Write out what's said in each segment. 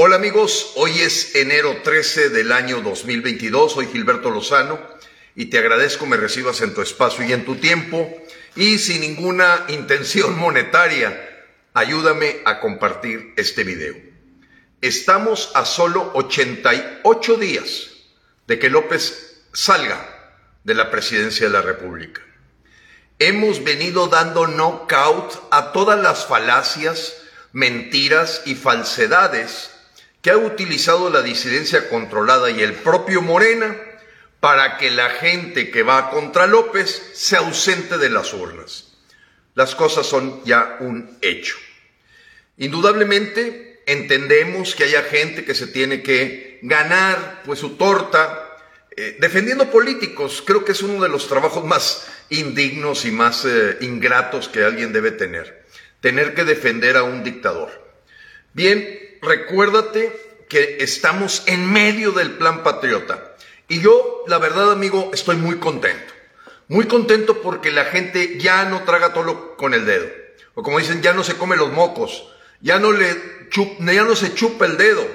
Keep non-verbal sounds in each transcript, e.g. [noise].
Hola amigos, hoy es enero 13 del año 2022, soy Gilberto Lozano y te agradezco me recibas en tu espacio y en tu tiempo y sin ninguna [laughs] intención monetaria, ayúdame a compartir este video. Estamos a solo 88 días de que López salga de la presidencia de la República. Hemos venido dando knockout a todas las falacias, mentiras y falsedades que ha utilizado la disidencia controlada y el propio Morena para que la gente que va contra López se ausente de las urnas. Las cosas son ya un hecho. Indudablemente entendemos que haya gente que se tiene que ganar pues su torta eh, defendiendo políticos. Creo que es uno de los trabajos más indignos y más eh, ingratos que alguien debe tener. Tener que defender a un dictador. Bien, recuérdate que estamos en medio del plan patriota. Y yo, la verdad, amigo, estoy muy contento. Muy contento porque la gente ya no traga todo con el dedo. O como dicen, ya no se come los mocos. Ya no, le ya no se chupa el dedo.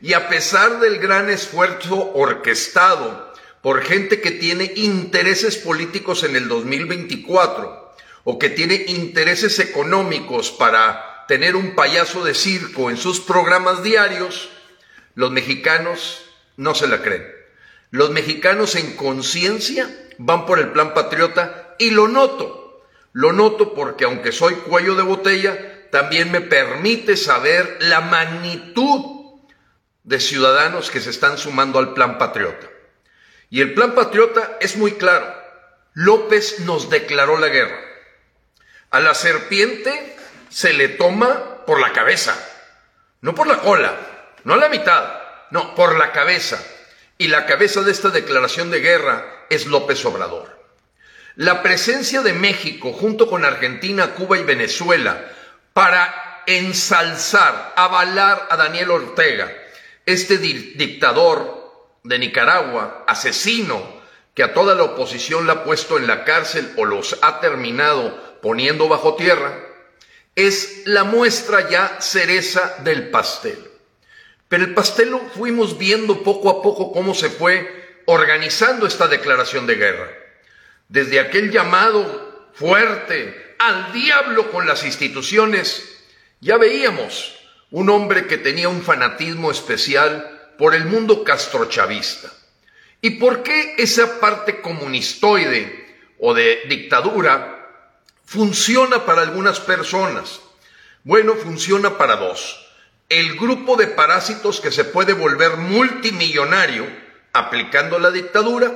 Y a pesar del gran esfuerzo orquestado por gente que tiene intereses políticos en el 2024 o que tiene intereses económicos para tener un payaso de circo en sus programas diarios, los mexicanos no se la creen. Los mexicanos en conciencia van por el plan patriota y lo noto. Lo noto porque aunque soy cuello de botella, también me permite saber la magnitud de ciudadanos que se están sumando al plan patriota. Y el plan patriota es muy claro. López nos declaró la guerra. A la serpiente se le toma por la cabeza, no por la cola, no la mitad, no, por la cabeza. Y la cabeza de esta declaración de guerra es López Obrador. La presencia de México junto con Argentina, Cuba y Venezuela para ensalzar, avalar a Daniel Ortega, este dictador de Nicaragua, asesino, que a toda la oposición la ha puesto en la cárcel o los ha terminado poniendo bajo tierra, es la muestra ya cereza del pastel. Pero el pastel lo fuimos viendo poco a poco cómo se fue organizando esta declaración de guerra. Desde aquel llamado fuerte al diablo con las instituciones, ya veíamos un hombre que tenía un fanatismo especial por el mundo castrochavista. ¿Y por qué esa parte comunistoide o de dictadura funciona para algunas personas. Bueno, funciona para dos. El grupo de parásitos que se puede volver multimillonario aplicando la dictadura.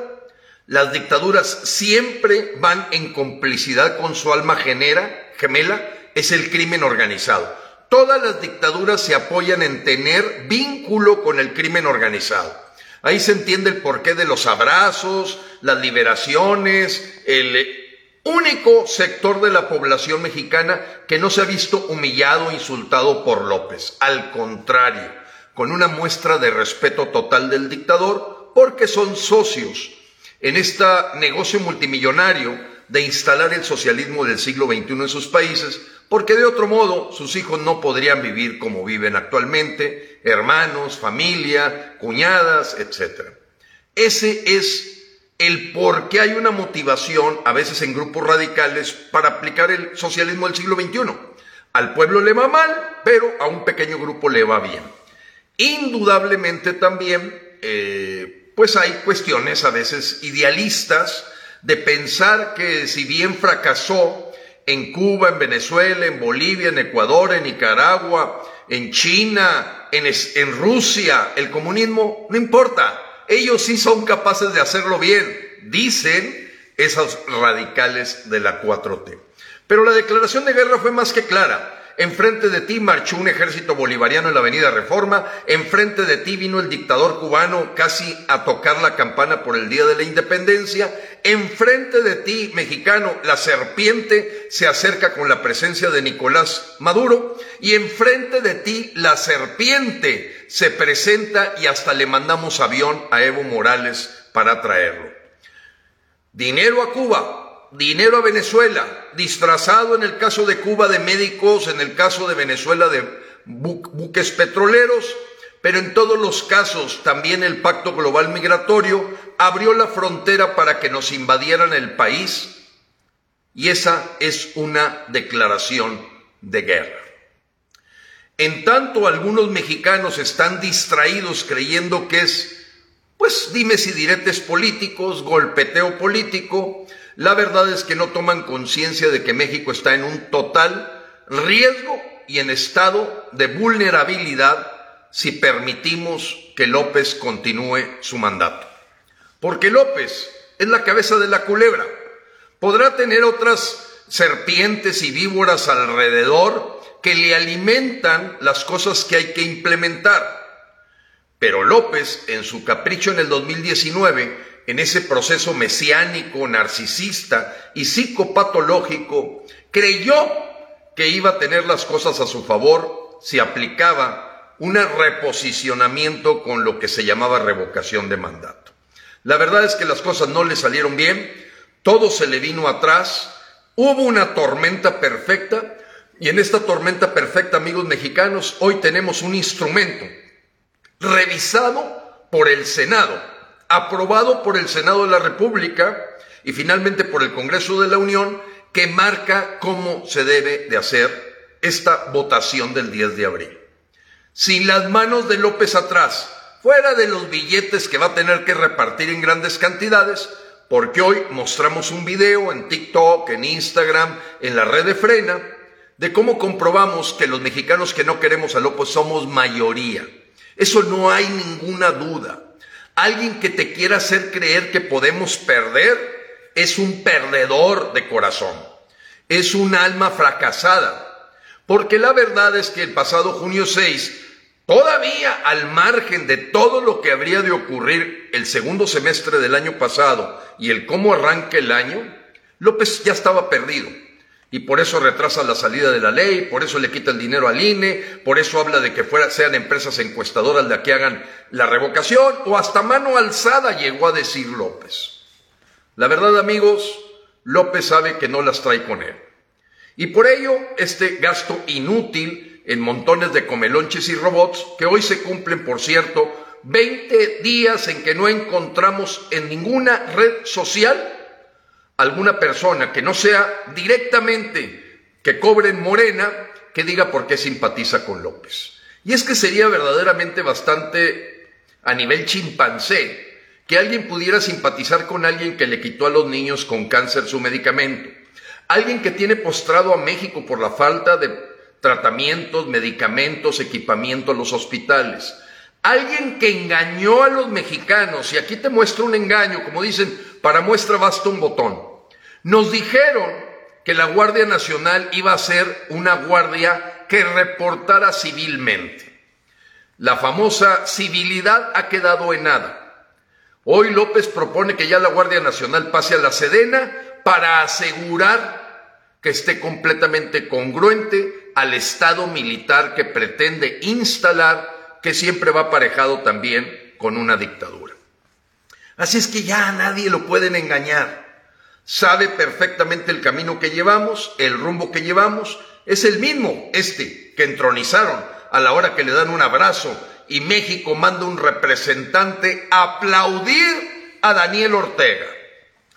Las dictaduras siempre van en complicidad con su alma genera, gemela, es el crimen organizado. Todas las dictaduras se apoyan en tener vínculo con el crimen organizado. Ahí se entiende el porqué de los abrazos, las liberaciones, el único sector de la población mexicana que no se ha visto humillado o insultado por López. Al contrario, con una muestra de respeto total del dictador, porque son socios en este negocio multimillonario de instalar el socialismo del siglo XXI en sus países, porque de otro modo sus hijos no podrían vivir como viven actualmente, hermanos, familia, cuñadas, etc. Ese es el por qué hay una motivación, a veces en grupos radicales, para aplicar el socialismo del siglo XXI. Al pueblo le va mal, pero a un pequeño grupo le va bien. Indudablemente también, eh, pues hay cuestiones a veces idealistas de pensar que si bien fracasó en Cuba, en Venezuela, en Bolivia, en Ecuador, en Nicaragua, en China, en, en Rusia, el comunismo, no importa ellos sí son capaces de hacerlo bien, dicen esos radicales de la 4T. Pero la declaración de guerra fue más que clara. Enfrente de ti marchó un ejército bolivariano en la Avenida Reforma, enfrente de ti vino el dictador cubano casi a tocar la campana por el Día de la Independencia, enfrente de ti, mexicano, la serpiente se acerca con la presencia de Nicolás Maduro, y enfrente de ti la serpiente se presenta y hasta le mandamos avión a Evo Morales para traerlo. Dinero a Cuba, dinero a Venezuela, disfrazado en el caso de Cuba de médicos, en el caso de Venezuela de buques petroleros, pero en todos los casos también el Pacto Global Migratorio abrió la frontera para que nos invadieran el país y esa es una declaración de guerra. En tanto algunos mexicanos están distraídos creyendo que es, pues dime si diretes políticos, golpeteo político, la verdad es que no toman conciencia de que México está en un total riesgo y en estado de vulnerabilidad si permitimos que López continúe su mandato. Porque López es la cabeza de la culebra. Podrá tener otras serpientes y víboras alrededor que le alimentan las cosas que hay que implementar. Pero López, en su capricho en el 2019, en ese proceso mesiánico, narcisista y psicopatológico, creyó que iba a tener las cosas a su favor si aplicaba un reposicionamiento con lo que se llamaba revocación de mandato. La verdad es que las cosas no le salieron bien, todo se le vino atrás, hubo una tormenta perfecta y en esta tormenta perfecta, amigos mexicanos, hoy tenemos un instrumento revisado por el Senado, aprobado por el Senado de la República y finalmente por el Congreso de la Unión, que marca cómo se debe de hacer esta votación del 10 de abril sin las manos de López atrás, fuera de los billetes que va a tener que repartir en grandes cantidades, porque hoy mostramos un video en TikTok, en Instagram, en la red de Frena, de cómo comprobamos que los mexicanos que no queremos a López somos mayoría. Eso no hay ninguna duda. Alguien que te quiera hacer creer que podemos perder es un perdedor de corazón. Es un alma fracasada. Porque la verdad es que el pasado junio 6 Todavía al margen de todo lo que habría de ocurrir el segundo semestre del año pasado y el cómo arranca el año, López ya estaba perdido. Y por eso retrasa la salida de la ley, por eso le quita el dinero al INE, por eso habla de que sean empresas encuestadoras las que hagan la revocación, o hasta mano alzada llegó a decir López. La verdad, amigos, López sabe que no las trae con él. Y por ello, este gasto inútil en montones de comelonches y robots que hoy se cumplen, por cierto, 20 días en que no encontramos en ninguna red social alguna persona que no sea directamente que cobre en Morena que diga por qué simpatiza con López. Y es que sería verdaderamente bastante a nivel chimpancé que alguien pudiera simpatizar con alguien que le quitó a los niños con cáncer su medicamento, alguien que tiene postrado a México por la falta de tratamientos, medicamentos, equipamiento a los hospitales. Alguien que engañó a los mexicanos, y aquí te muestro un engaño, como dicen, para muestra basta un botón. Nos dijeron que la Guardia Nacional iba a ser una guardia que reportara civilmente. La famosa civilidad ha quedado en nada. Hoy López propone que ya la Guardia Nacional pase a la Sedena para asegurar que esté completamente congruente al Estado militar que pretende instalar, que siempre va aparejado también con una dictadura. Así es que ya a nadie lo pueden engañar. Sabe perfectamente el camino que llevamos, el rumbo que llevamos, es el mismo, este, que entronizaron a la hora que le dan un abrazo y México manda un representante a aplaudir a Daniel Ortega.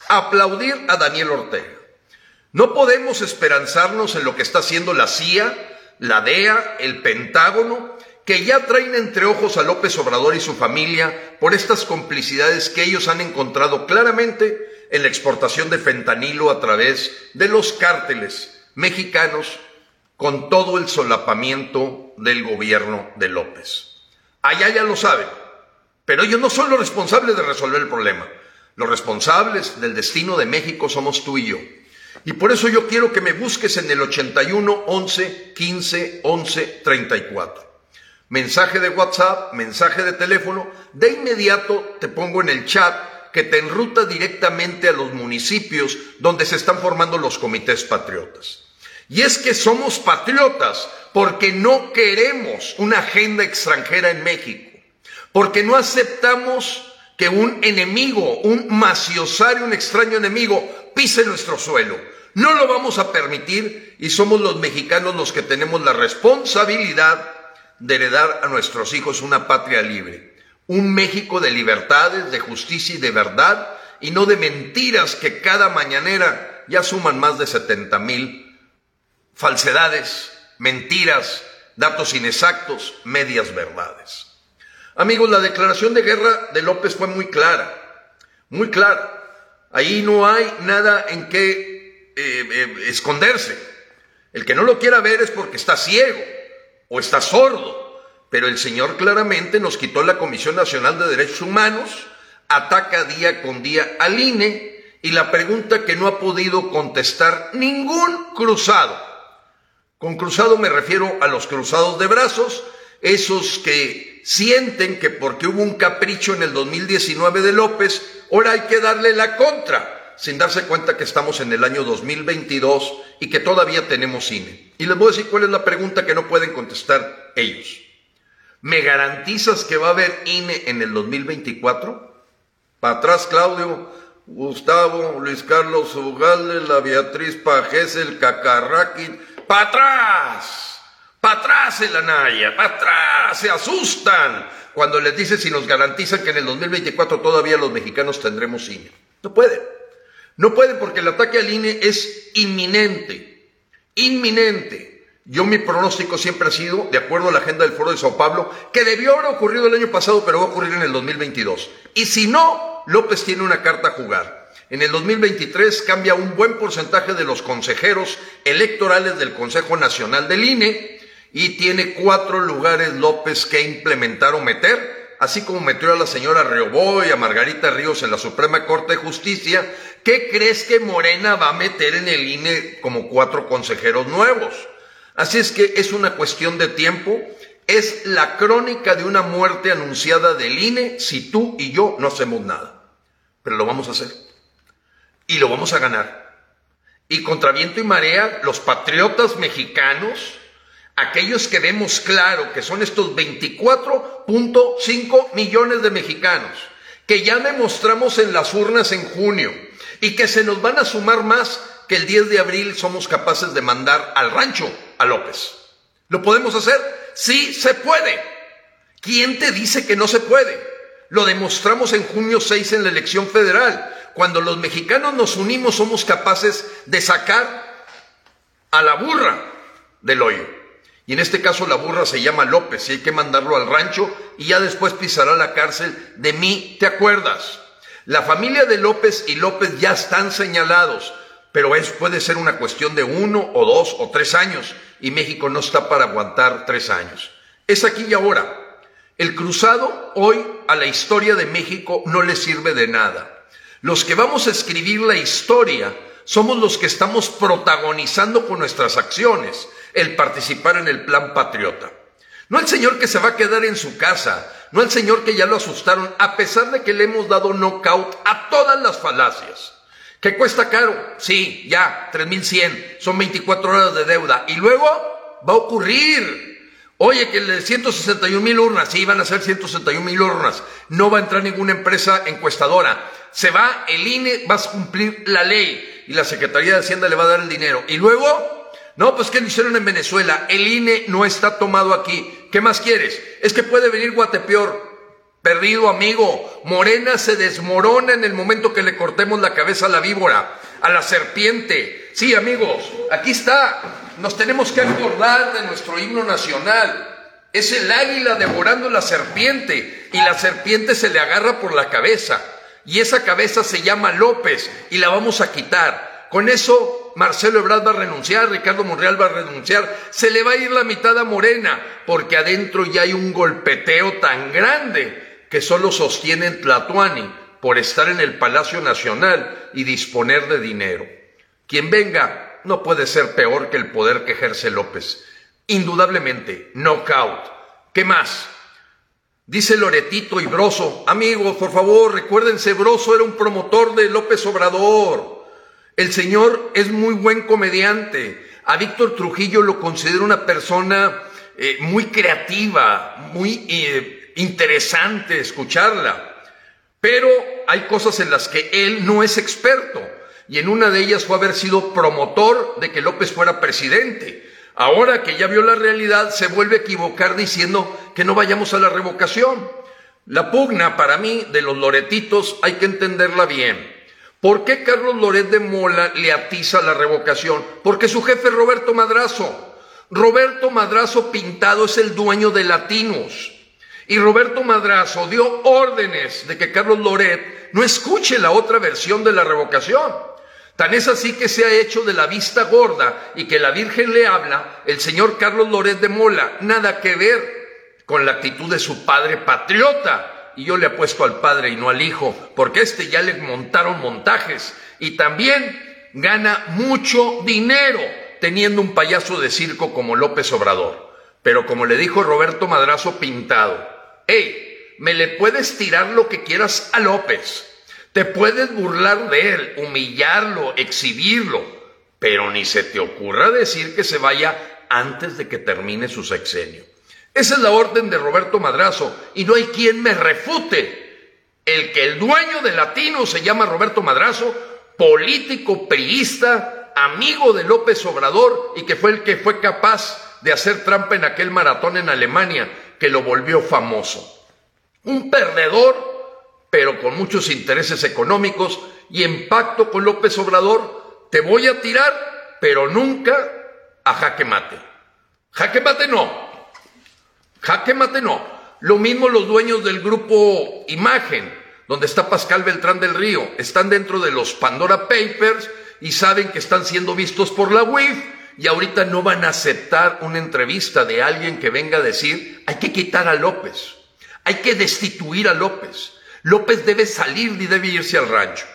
Aplaudir a Daniel Ortega. No podemos esperanzarnos en lo que está haciendo la CIA, la DEA, el Pentágono, que ya traen entre ojos a López Obrador y su familia por estas complicidades que ellos han encontrado claramente en la exportación de fentanilo a través de los cárteles mexicanos con todo el solapamiento del gobierno de López. Allá ya lo saben, pero ellos no son los responsables de resolver el problema. Los responsables del destino de México somos tú y yo. Y por eso yo quiero que me busques en el 81 11 15 11 34. Mensaje de WhatsApp, mensaje de teléfono, de inmediato te pongo en el chat que te enruta directamente a los municipios donde se están formando los comités patriotas. Y es que somos patriotas porque no queremos una agenda extranjera en México, porque no aceptamos que un enemigo, un maciosario, un extraño enemigo, pise nuestro suelo. No lo vamos a permitir y somos los mexicanos los que tenemos la responsabilidad de heredar a nuestros hijos una patria libre, un México de libertades, de justicia y de verdad, y no de mentiras que cada mañanera ya suman más de 70 mil falsedades, mentiras, datos inexactos, medias verdades. Amigos, la declaración de guerra de López fue muy clara, muy clara. Ahí no hay nada en qué eh, eh, esconderse. El que no lo quiera ver es porque está ciego o está sordo. Pero el Señor claramente nos quitó la Comisión Nacional de Derechos Humanos, ataca día con día al INE y la pregunta que no ha podido contestar ningún cruzado. Con cruzado me refiero a los cruzados de brazos, esos que sienten que porque hubo un capricho en el 2019 de López, ahora hay que darle la contra, sin darse cuenta que estamos en el año 2022 y que todavía tenemos INE. Y les voy a decir cuál es la pregunta que no pueden contestar ellos. ¿Me garantizas que va a haber INE en el 2024? Para atrás, Claudio, Gustavo, Luis Carlos Ugalde, la Beatriz Pajés, el Cacarraqui. ¡Para atrás! ¡Para atrás el! ¡Para atrás! ¡Se asustan! Cuando les dicen si nos garantizan que en el 2024 todavía los mexicanos tendremos INE. No pueden. No pueden porque el ataque al INE es inminente. Inminente. Yo mi pronóstico siempre ha sido, de acuerdo a la agenda del Foro de Sao Paulo, que debió haber ocurrido el año pasado, pero va a ocurrir en el 2022. Y si no, López tiene una carta a jugar. En el 2023 cambia un buen porcentaje de los consejeros electorales del Consejo Nacional del INE y tiene cuatro lugares López que implementar o meter, así como metió a la señora Reobó y a Margarita Ríos en la Suprema Corte de Justicia. ¿Qué crees que Morena va a meter en el INE como cuatro consejeros nuevos? Así es que es una cuestión de tiempo, es la crónica de una muerte anunciada del INE si tú y yo no hacemos nada. Pero lo vamos a hacer. Y lo vamos a ganar. Y contra viento y marea, los patriotas mexicanos, aquellos que vemos claro que son estos 24.5 millones de mexicanos, que ya demostramos en las urnas en junio y que se nos van a sumar más que el 10 de abril somos capaces de mandar al rancho a López. ¿Lo podemos hacer? Sí, se puede. ¿Quién te dice que no se puede? Lo demostramos en junio 6 en la elección federal. Cuando los mexicanos nos unimos somos capaces de sacar a la burra del hoyo. Y en este caso la burra se llama López y hay que mandarlo al rancho y ya después pisará la cárcel. De mí, ¿te acuerdas? La familia de López y López ya están señalados pero es, puede ser una cuestión de uno o dos o tres años y México no está para aguantar tres años. Es aquí y ahora. El cruzado hoy a la historia de México no le sirve de nada. Los que vamos a escribir la historia somos los que estamos protagonizando con nuestras acciones el participar en el plan patriota. No el señor que se va a quedar en su casa, no el señor que ya lo asustaron, a pesar de que le hemos dado knockout a todas las falacias. ¿Qué cuesta caro? Sí, ya, 3.100, son 24 horas de deuda. Y luego va a ocurrir. Oye, que de 161 mil urnas, sí, van a ser 161 mil urnas. No va a entrar ninguna empresa encuestadora. Se va, el INE va a cumplir la ley y la Secretaría de Hacienda le va a dar el dinero. Y luego, no, pues ¿qué lo hicieron en Venezuela? El INE no está tomado aquí. ¿Qué más quieres? Es que puede venir Guatepeor. Perdido amigo, Morena se desmorona en el momento que le cortemos la cabeza a la víbora, a la serpiente. Sí, amigos, aquí está. Nos tenemos que acordar de nuestro himno nacional. Es el águila devorando la serpiente y la serpiente se le agarra por la cabeza. Y esa cabeza se llama López y la vamos a quitar. Con eso Marcelo Ebrard va a renunciar, Ricardo Monreal va a renunciar, se le va a ir la mitad a Morena, porque adentro ya hay un golpeteo tan grande que solo sostienen Tlatuani por estar en el Palacio Nacional y disponer de dinero. Quien venga no puede ser peor que el poder que ejerce López. Indudablemente, knockout. ¿Qué más? Dice Loretito y Broso, amigos, por favor, recuérdense, Broso era un promotor de López Obrador. El señor es muy buen comediante. A Víctor Trujillo lo considero una persona eh, muy creativa, muy eh, interesante escucharla, pero hay cosas en las que él no es experto y en una de ellas fue haber sido promotor de que López fuera presidente. Ahora que ya vio la realidad, se vuelve a equivocar diciendo que no vayamos a la revocación. La pugna para mí de los loretitos hay que entenderla bien. ¿Por qué Carlos Loret de Mola le atiza la revocación? Porque su jefe es Roberto Madrazo. Roberto Madrazo Pintado es el dueño de Latinos. Y Roberto Madrazo dio órdenes de que Carlos Loret no escuche la otra versión de la revocación. Tan es así que se ha hecho de la vista gorda y que la Virgen le habla el señor Carlos Loret de Mola. Nada que ver con la actitud de su padre patriota. Y yo le apuesto al padre y no al hijo, porque este ya le montaron montajes. Y también gana mucho dinero teniendo un payaso de circo como López Obrador. Pero como le dijo Roberto Madrazo Pintado, hey, me le puedes tirar lo que quieras a López te puedes burlar de él, humillarlo, exhibirlo, pero ni se te ocurra decir que se vaya antes de que termine su sexenio. Esa es la orden de Roberto Madrazo y no hay quien me refute. El que el dueño de Latino se llama Roberto Madrazo, político priista, amigo de López Obrador y que fue el que fue capaz de hacer trampa en aquel maratón en Alemania que lo volvió famoso. Un perdedor pero con muchos intereses económicos y en pacto con López Obrador, te voy a tirar, pero nunca a jaque mate. Jaque mate no. Jaque mate no. Lo mismo los dueños del grupo Imagen, donde está Pascal Beltrán del Río, están dentro de los Pandora Papers y saben que están siendo vistos por la UIF y ahorita no van a aceptar una entrevista de alguien que venga a decir, hay que quitar a López, hay que destituir a López. López debe salir y debe irse al rancho.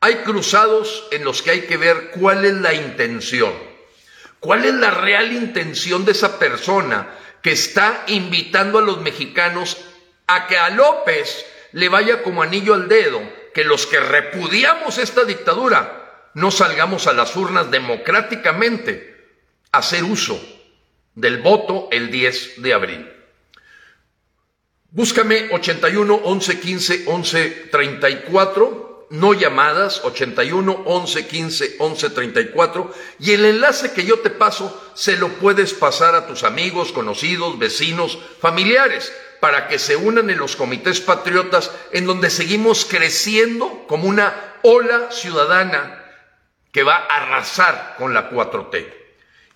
Hay cruzados en los que hay que ver cuál es la intención, cuál es la real intención de esa persona que está invitando a los mexicanos a que a López le vaya como anillo al dedo, que los que repudiamos esta dictadura no salgamos a las urnas democráticamente a hacer uso del voto el 10 de abril. Búscame 81 11 15 11 34, no llamadas, 81 11 15 11 34, y el enlace que yo te paso se lo puedes pasar a tus amigos, conocidos, vecinos, familiares, para que se unan en los comités patriotas en donde seguimos creciendo como una ola ciudadana que va a arrasar con la 4T.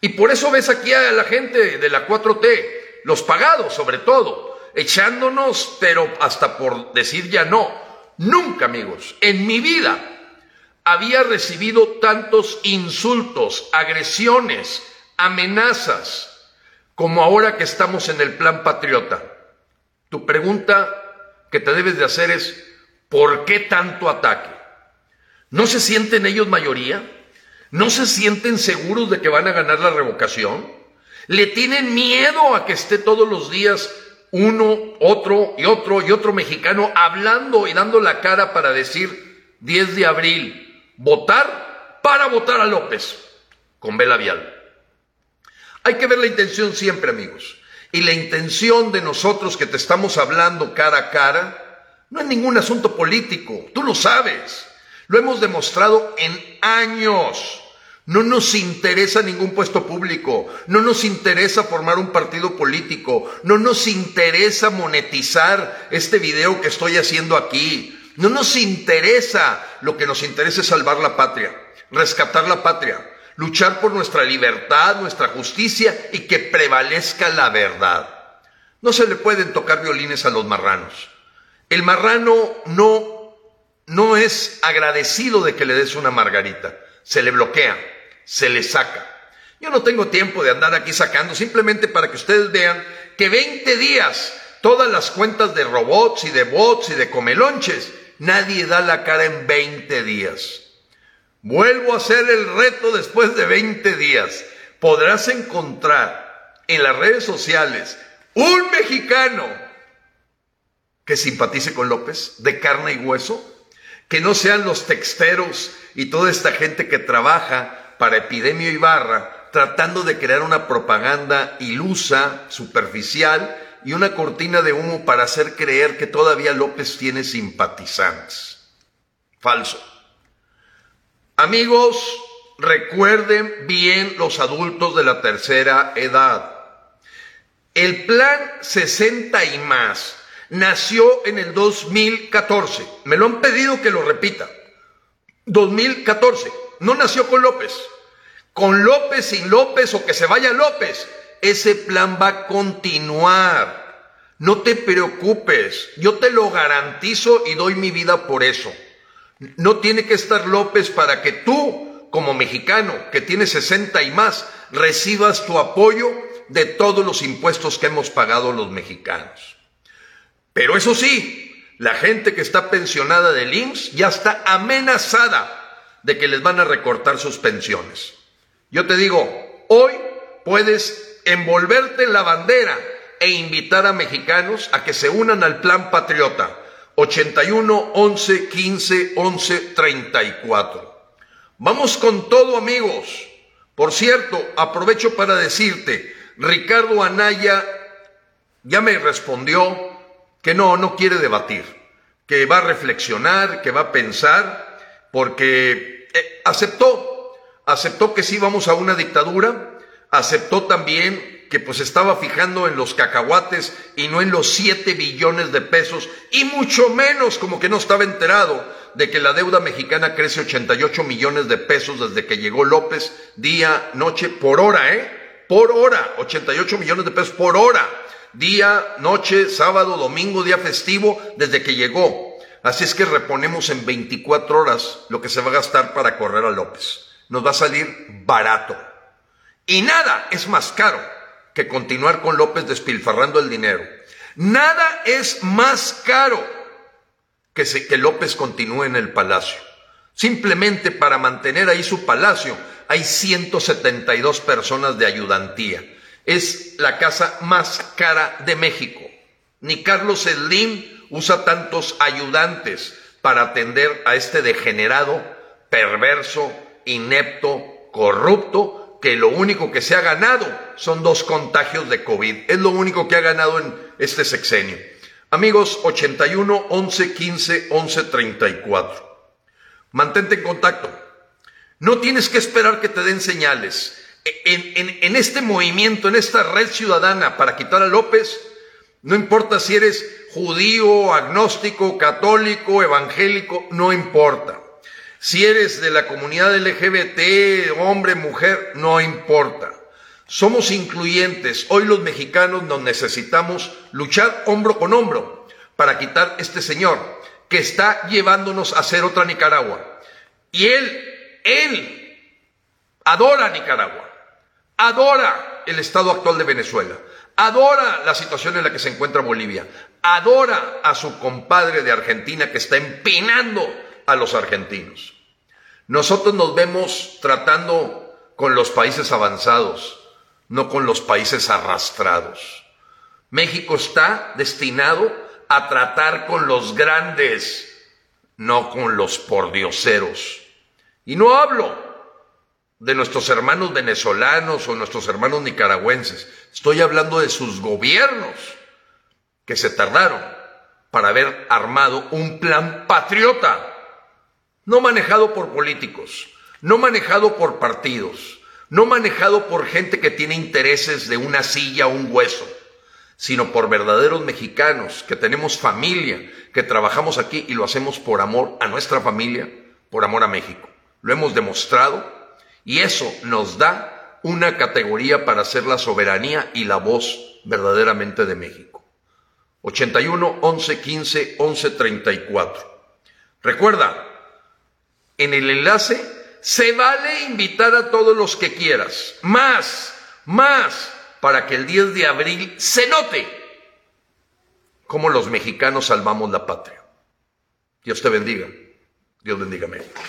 Y por eso ves aquí a la gente de la 4T, los pagados sobre todo, echándonos, pero hasta por decir ya no. Nunca, amigos, en mi vida había recibido tantos insultos, agresiones, amenazas, como ahora que estamos en el plan patriota. Tu pregunta que te debes de hacer es, ¿por qué tanto ataque? ¿No se sienten ellos mayoría? ¿No se sienten seguros de que van a ganar la revocación? ¿Le tienen miedo a que esté todos los días uno, otro y otro y otro mexicano hablando y dando la cara para decir 10 de abril, votar para votar a López con vela vial. Hay que ver la intención siempre, amigos. Y la intención de nosotros que te estamos hablando cara a cara no es ningún asunto político, tú lo sabes. Lo hemos demostrado en años. No nos interesa ningún puesto público, no nos interesa formar un partido político, no nos interesa monetizar este video que estoy haciendo aquí, no nos interesa, lo que nos interesa es salvar la patria, rescatar la patria, luchar por nuestra libertad, nuestra justicia y que prevalezca la verdad. No se le pueden tocar violines a los marranos. El marrano no, no es agradecido de que le des una margarita, se le bloquea se le saca. Yo no tengo tiempo de andar aquí sacando, simplemente para que ustedes vean que 20 días, todas las cuentas de robots y de bots y de comelonches, nadie da la cara en 20 días. Vuelvo a hacer el reto después de 20 días. Podrás encontrar en las redes sociales un mexicano que simpatice con López, de carne y hueso, que no sean los texteros y toda esta gente que trabaja para Epidemio Ibarra, tratando de crear una propaganda ilusa, superficial y una cortina de humo para hacer creer que todavía López tiene simpatizantes. Falso. Amigos, recuerden bien los adultos de la tercera edad. El plan 60 y más nació en el 2014. Me lo han pedido que lo repita. 2014. No nació con López. Con López, sin López o que se vaya López. Ese plan va a continuar. No te preocupes. Yo te lo garantizo y doy mi vida por eso. No tiene que estar López para que tú, como mexicano, que tienes 60 y más, recibas tu apoyo de todos los impuestos que hemos pagado los mexicanos. Pero eso sí, la gente que está pensionada del IMSS ya está amenazada de que les van a recortar sus pensiones. Yo te digo, hoy puedes envolverte en la bandera e invitar a mexicanos a que se unan al plan patriota 81 11 15 11 34. Vamos con todo amigos. Por cierto, aprovecho para decirte, Ricardo Anaya ya me respondió que no, no quiere debatir, que va a reflexionar, que va a pensar, porque eh, aceptó, aceptó que sí vamos a una dictadura, aceptó también que pues estaba fijando en los cacahuates y no en los 7 billones de pesos, y mucho menos como que no estaba enterado de que la deuda mexicana crece 88 millones de pesos desde que llegó López, día, noche, por hora, ¿eh? por hora, 88 millones de pesos por hora, día, noche, sábado, domingo, día festivo, desde que llegó. Así es que reponemos en 24 horas lo que se va a gastar para correr a López. Nos va a salir barato. Y nada es más caro que continuar con López despilfarrando el dinero. Nada es más caro que, que López continúe en el palacio. Simplemente para mantener ahí su palacio hay 172 personas de ayudantía. Es la casa más cara de México. Ni Carlos Slim usa tantos ayudantes para atender a este degenerado, perverso, inepto, corrupto, que lo único que se ha ganado son dos contagios de COVID. Es lo único que ha ganado en este sexenio. Amigos, 81 11 15 11 34. Mantente en contacto. No tienes que esperar que te den señales. En, este movimiento, en esta red ciudadana para quitar a López, no importa si eres judío, agnóstico, católico, evangélico, no importa. Si eres de la comunidad LGBT, hombre, mujer, no importa. Somos incluyentes. Hoy los mexicanos nos necesitamos luchar hombro con hombro para quitar este señor que está llevándonos a ser otra Nicaragua. Y él él adora Nicaragua, adora el estado actual de Venezuela, adora la situación en la que se encuentra Bolivia, adora a su compadre de Argentina que está empinando a los argentinos. Nosotros nos vemos tratando con los países avanzados, no con los países arrastrados. México está destinado a tratar con los grandes, no con los pordioseros. Y no hablo de nuestros hermanos venezolanos o nuestros hermanos nicaragüenses. Estoy hablando de sus gobiernos que se tardaron para haber armado un plan patriota, no manejado por políticos, no manejado por partidos, no manejado por gente que tiene intereses de una silla o un hueso, sino por verdaderos mexicanos que tenemos familia, que trabajamos aquí y lo hacemos por amor a nuestra familia, por amor a México lo hemos demostrado y eso nos da una categoría para ser la soberanía y la voz verdaderamente de México. 81 11 15 11 34. Recuerda, en el enlace se vale invitar a todos los que quieras, más, más, para que el 10 de abril se note cómo los mexicanos salvamos la patria. Dios te bendiga. Dios bendiga a México.